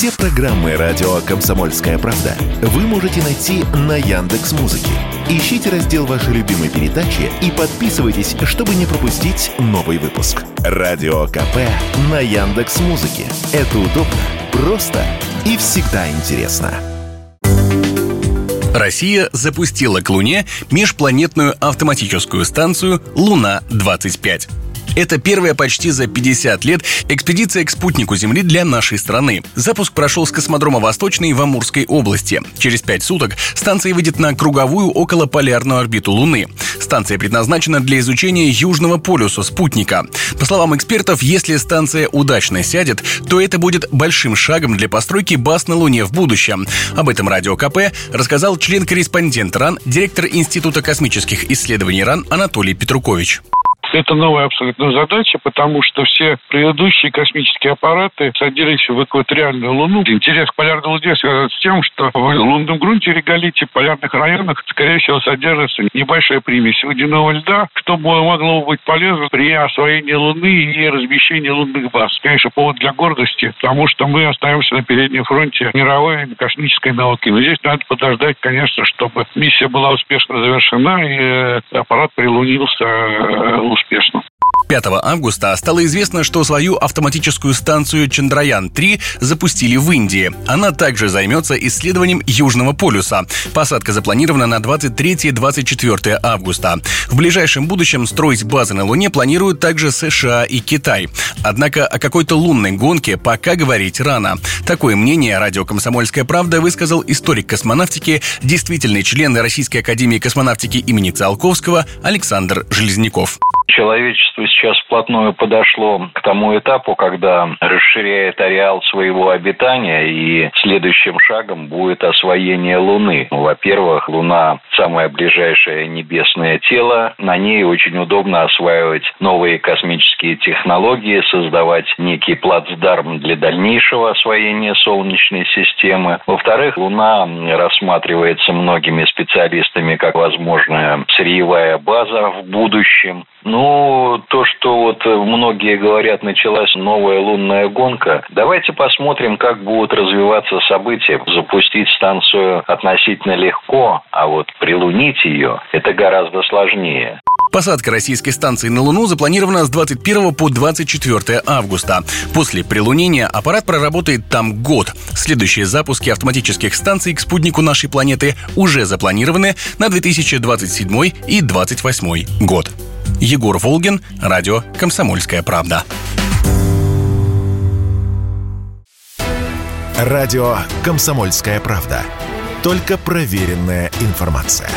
Все программы радио Комсомольская правда вы можете найти на Яндекс Музыке. Ищите раздел вашей любимой передачи и подписывайтесь, чтобы не пропустить новый выпуск. Радио КП на Яндекс Музыке. Это удобно, просто и всегда интересно. Россия запустила к Луне межпланетную автоматическую станцию «Луна-25». Это первая почти за 50 лет экспедиция к спутнику Земли для нашей страны. Запуск прошел с космодрома Восточный в Амурской области. Через пять суток станция выйдет на круговую околополярную орбиту Луны. Станция предназначена для изучения южного полюса спутника. По словам экспертов, если станция удачно сядет, то это будет большим шагом для постройки баз на Луне в будущем. Об этом Радио КП рассказал член-корреспондент РАН, директор Института космических исследований РАН Анатолий Петрукович. Это новая абсолютно задача, потому что все предыдущие космические аппараты садились в экваториальную Луну. Интерес к полярной Луне связан с тем, что в лунном грунте реголите в полярных районах, скорее всего, содержится небольшая примесь водяного льда, что могло быть полезно при освоении Луны и размещении лунных баз. Конечно, повод для гордости, потому что мы остаемся на переднем фронте мировой космической науки. Но здесь надо подождать, конечно, чтобы миссия была успешно завершена и э, аппарат прилунился э, успешно. 5 августа стало известно, что свою автоматическую станцию Чандраян-3 запустили в Индии. Она также займется исследованием Южного полюса. Посадка запланирована на 23-24 августа. В ближайшем будущем строить базы на Луне планируют также США и Китай. Однако о какой-то лунной гонке пока говорить рано. Такое мнение радио «Комсомольская правда» высказал историк космонавтики, действительный член Российской академии космонавтики имени Циолковского Александр Железняков человечество сейчас вплотную подошло к тому этапу, когда расширяет ареал своего обитания, и следующим шагом будет освоение Луны. Ну, во-первых, Луна – самое ближайшее небесное тело. На ней очень удобно осваивать новые космические технологии, создавать некий плацдарм для дальнейшего освоения Солнечной системы. Во-вторых, Луна рассматривается многими специалистами как возможная сырьевая база в будущем. Ну, то, что вот многие говорят, началась новая лунная гонка. Давайте посмотрим, как будут развиваться события. Запустить станцию относительно легко, а вот прилунить ее – это гораздо сложнее. Посадка российской станции на Луну запланирована с 21 по 24 августа. После прилунения аппарат проработает там год. Следующие запуски автоматических станций к спутнику нашей планеты уже запланированы на 2027 и 2028 год. Егор Волгин, радио «Комсомольская правда». Радио «Комсомольская правда». Только проверенная информация.